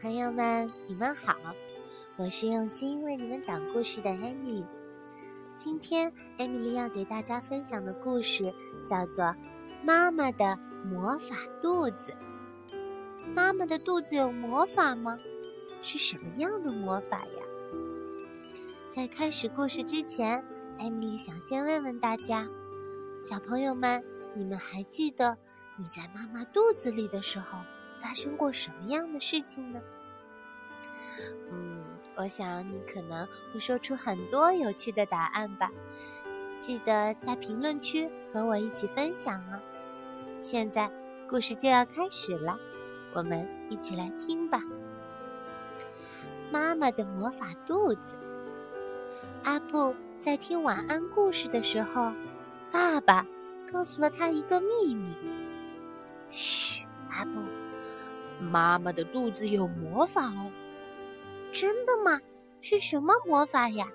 朋友们，你们好，我是用心为你们讲故事的艾米。今天艾米丽要给大家分享的故事叫做《妈妈的魔法肚子》。妈妈的肚子有魔法吗？是什么样的魔法呀？在开始故事之前，艾米丽想先问问大家，小朋友们，你们还记得你在妈妈肚子里的时候？发生过什么样的事情呢？嗯，我想你可能会说出很多有趣的答案吧。记得在评论区和我一起分享哦。现在故事就要开始了，我们一起来听吧。妈妈的魔法肚子。阿布在听晚安故事的时候，爸爸告诉了他一个秘密。嘘，阿布。妈妈的肚子有魔法哦，真的吗？是什么魔法呀？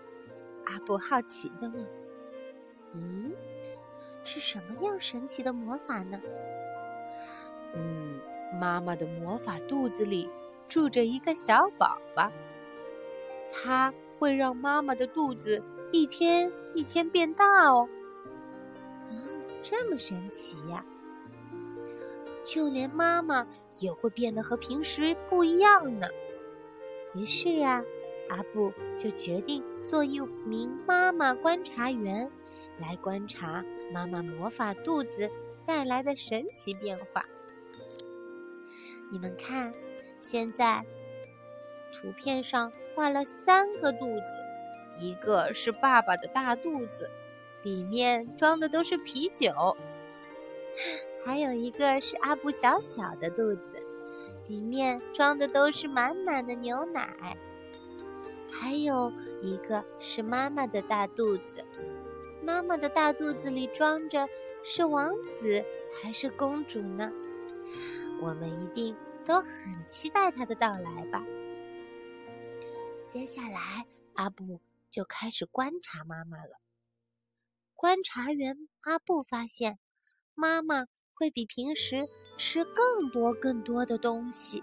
阿布好奇的问。嗯，是什么样神奇的魔法呢？嗯，妈妈的魔法肚子里住着一个小宝宝，它会让妈妈的肚子一天一天变大哦。啊，这么神奇呀！就连妈妈也会变得和平时不一样呢。于是呀，阿布就决定做一名妈妈观察员，来观察妈妈魔法肚子带来的神奇变化。你们看，现在图片上画了三个肚子，一个是爸爸的大肚子，里面装的都是啤酒。还有一个是阿布小小的肚子，里面装的都是满满的牛奶。还有一个是妈妈的大肚子，妈妈的大肚子里装着是王子还是公主呢？我们一定都很期待他的到来吧。接下来，阿布就开始观察妈妈了。观察员阿布发现，妈妈。会比平时吃更多更多的东西，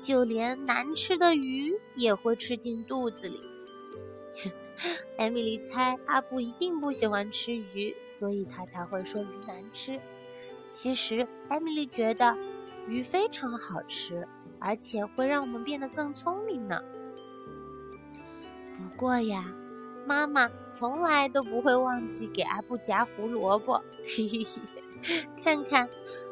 就连难吃的鱼也会吃进肚子里。艾米丽猜阿布一定不喜欢吃鱼，所以他才会说鱼难吃。其实艾米丽觉得鱼非常好吃，而且会让我们变得更聪明呢。不过呀，妈妈从来都不会忘记给阿布夹胡萝卜。嘿嘿嘿。看看，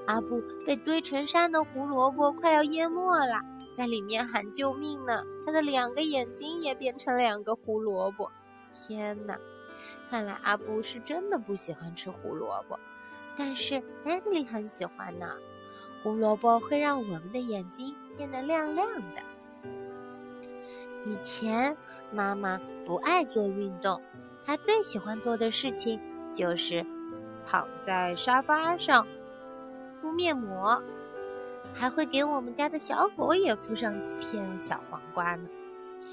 阿布被堆成山的胡萝卜快要淹没了，在里面喊救命呢。他的两个眼睛也变成两个胡萝卜。天哪，看来阿布是真的不喜欢吃胡萝卜，但是艾米丽很喜欢呢。胡萝卜会让我们的眼睛变得亮亮的。以前妈妈不爱做运动，她最喜欢做的事情就是。躺在沙发上敷面膜，还会给我们家的小狗也敷上几片小黄瓜呢。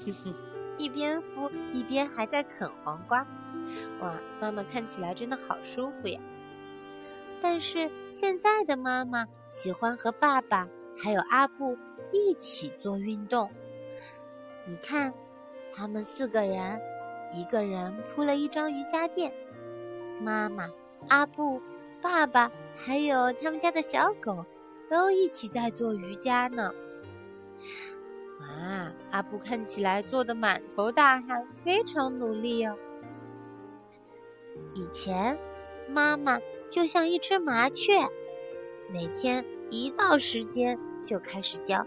一边敷一边还在啃黄瓜，哇，妈妈看起来真的好舒服呀。但是现在的妈妈喜欢和爸爸还有阿布一起做运动。你看，他们四个人，一个人铺了一张瑜伽垫，妈妈。阿布、爸爸还有他们家的小狗，都一起在做瑜伽呢。哇，阿布看起来做的满头大汗，非常努力哦。以前，妈妈就像一只麻雀，每天一到时间就开始叫：“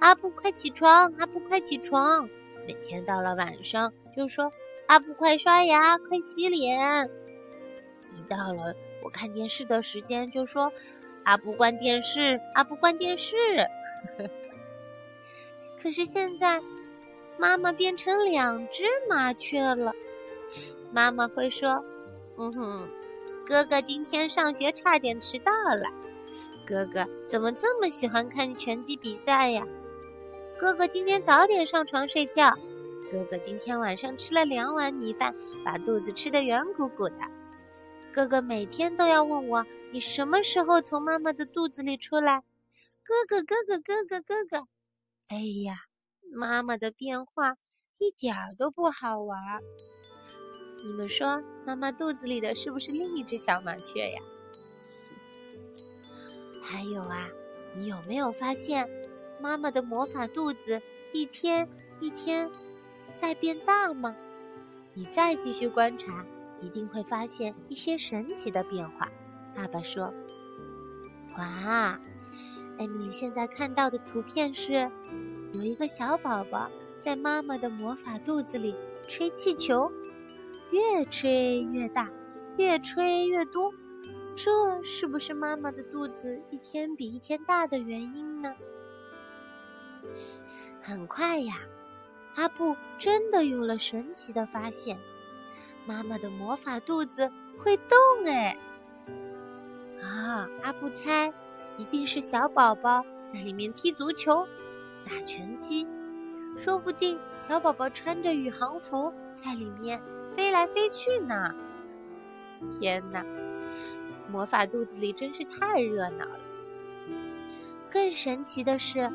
阿布快起床，阿布快起床。”每天到了晚上就说：“阿布快刷牙，快洗脸。”一到了我看电视的时间，就说：“阿布关电视，阿布关电视。”可是现在，妈妈变成两只麻雀了。妈妈会说：“嗯哼，哥哥今天上学差点迟到了。哥哥怎么这么喜欢看拳击比赛呀？哥哥今天早点上床睡觉。哥哥今天晚上吃了两碗米饭，把肚子吃得圆鼓鼓的。”哥哥每天都要问我：“你什么时候从妈妈的肚子里出来？”哥哥，哥哥，哥哥，哥哥，哎呀，妈妈的变化一点儿都不好玩。你们说，妈妈肚子里的是不是另一只小麻雀呀？还有啊，你有没有发现，妈妈的魔法肚子一天一天在变大吗？你再继续观察，一定会发现一些神奇的变化。爸爸说：“哇，艾米现在看到的图片是，有一个小宝宝在妈妈的魔法肚子里吹气球，越吹越大，越吹越多。”这是不是妈妈的肚子一天比一天大的原因呢？很快呀，阿布真的有了神奇的发现：妈妈的魔法肚子会动哎！啊，阿布猜，一定是小宝宝在里面踢足球、打拳击，说不定小宝宝穿着宇航服在里面飞来飞去呢！天哪！魔法肚子里真是太热闹了。更神奇的是，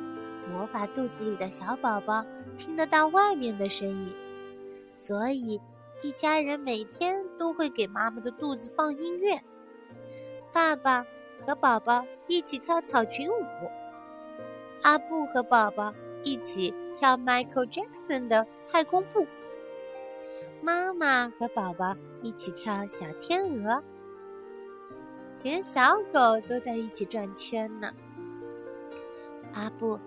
魔法肚子里的小宝宝听得到外面的声音，所以一家人每天都会给妈妈的肚子放音乐。爸爸和宝宝一起跳草裙舞，阿布和宝宝一起跳 Michael Jackson 的太空步，妈妈和宝宝一起跳小天鹅。连小狗都在一起转圈呢。阿布，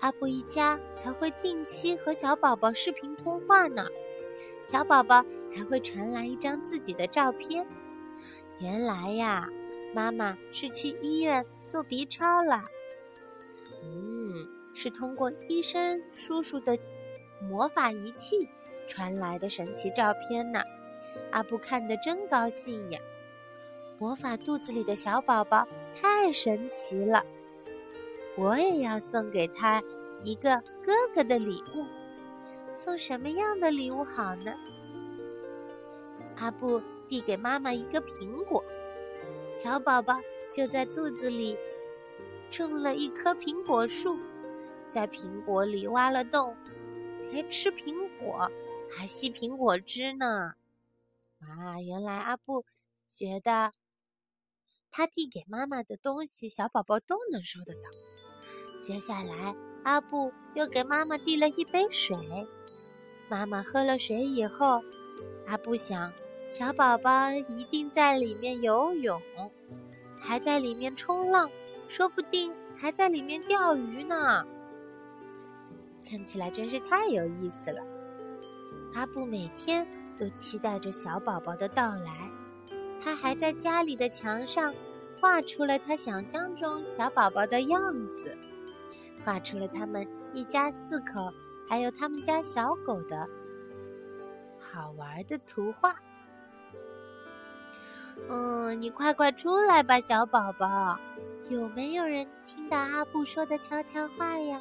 阿布一家还会定期和小宝宝视频通话呢。小宝宝还会传来一张自己的照片。原来呀，妈妈是去医院做 B 超了。嗯，是通过医生叔叔的魔法仪器传来的神奇照片呢。阿布看得真高兴呀。魔法肚子里的小宝宝太神奇了，我也要送给他一个哥哥的礼物。送什么样的礼物好呢？阿布递给妈妈一个苹果，小宝宝就在肚子里种了一棵苹果树，在苹果里挖了洞，还吃苹果，还吸苹果汁呢。啊，原来阿布觉得。他递给妈妈的东西，小宝宝都能收得到。接下来，阿布又给妈妈递了一杯水。妈妈喝了水以后，阿布想，小宝宝一定在里面游泳，还在里面冲浪，说不定还在里面钓鱼呢。看起来真是太有意思了。阿布每天都期待着小宝宝的到来。他还在家里的墙上画出了他想象中小宝宝的样子，画出了他们一家四口，还有他们家小狗的好玩的图画。嗯，你快快出来吧，小宝宝！有没有人听到阿布说的悄悄话呀？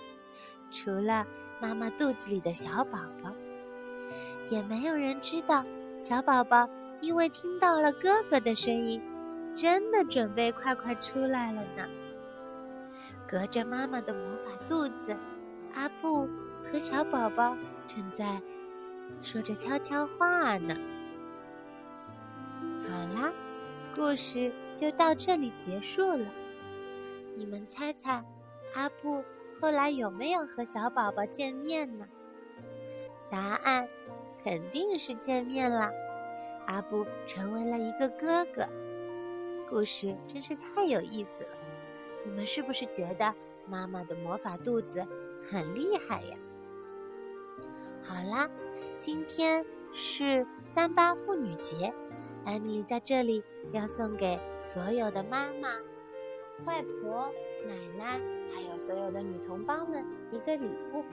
除了妈妈肚子里的小宝宝，也没有人知道小宝宝。因为听到了哥哥的声音，真的准备快快出来了呢。隔着妈妈的魔法肚子，阿布和小宝宝正在说着悄悄话呢。好啦，故事就到这里结束了。你们猜猜，阿布后来有没有和小宝宝见面呢？答案肯定是见面啦。阿布成为了一个哥哥，故事真是太有意思了。你们是不是觉得妈妈的魔法肚子很厉害呀？好啦，今天是三八妇女节，艾米丽在这里要送给所有的妈妈、外婆、奶奶，还有所有的女同胞们一个礼物，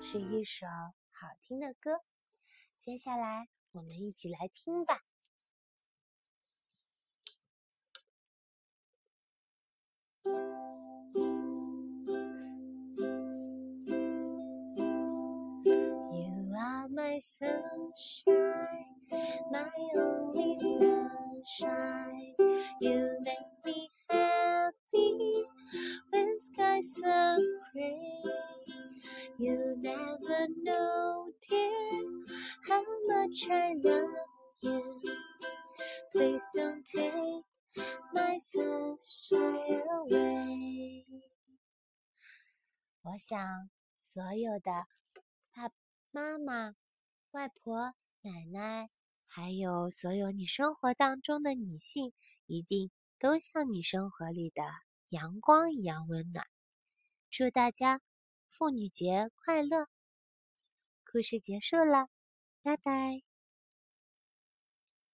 是一首好听的歌。接下来。我们一起来听吧。my sunshine, my only sunshine. You make me happy when skies are gray. You never know, dear, how much I love you. Please don't take my sunshine away. 我想，所有的爸、妈妈、 外婆、奶奶，还有所有你生活当中的女性，一定都像你生活里的阳光一样温暖。祝大家妇女节快乐！故事结束了，拜拜。